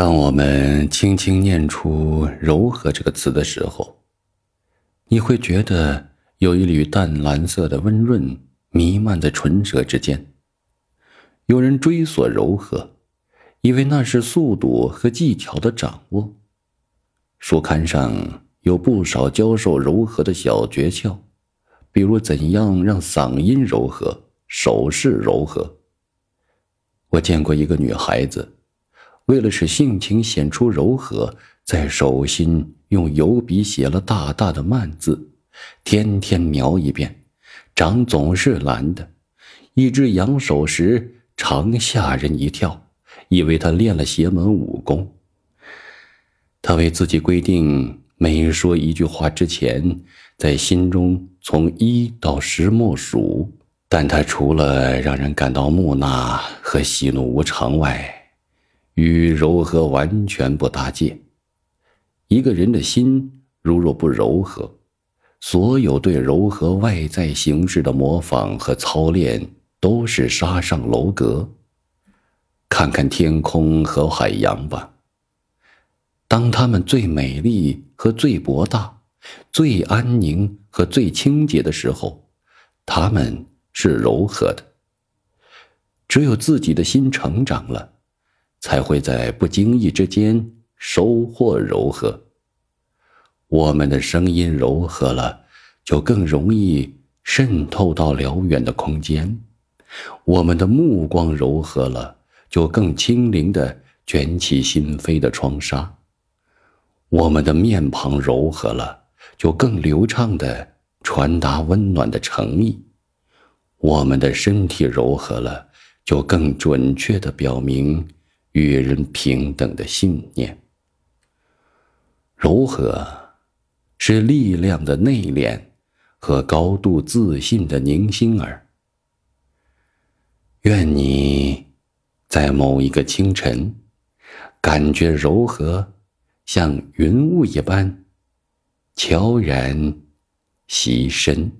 当我们轻轻念出“柔和”这个词的时候，你会觉得有一缕淡蓝色的温润弥漫在唇舌之间。有人追索柔和，以为那是速度和技巧的掌握。书刊上有不少教授柔和的小诀窍，比如怎样让嗓音柔和、手势柔和。我见过一个女孩子。为了使性情显出柔和，在手心用油笔写了大大的慢字，天天描一遍，掌总是蓝的。一只扬手时常吓人一跳，以为他练了邪门武功。他为自己规定，每说一句话之前，在心中从一到十默数。但他除了让人感到木讷和喜怒无常外，与柔和完全不搭界。一个人的心如若不柔和，所有对柔和外在形式的模仿和操练都是沙上楼阁。看看天空和海洋吧。当它们最美丽和最博大、最安宁和最清洁的时候，它们是柔和的。只有自己的心成长了。才会在不经意之间收获柔和。我们的声音柔和了，就更容易渗透到辽远的空间；我们的目光柔和了，就更轻灵地卷起心扉的窗纱；我们的面庞柔和了，就更流畅地传达温暖的诚意；我们的身体柔和了，就更准确地表明。与人平等的信念，柔和是力量的内敛和高度自信的凝心儿。愿你在某一个清晨，感觉柔和像云雾一般悄然袭身。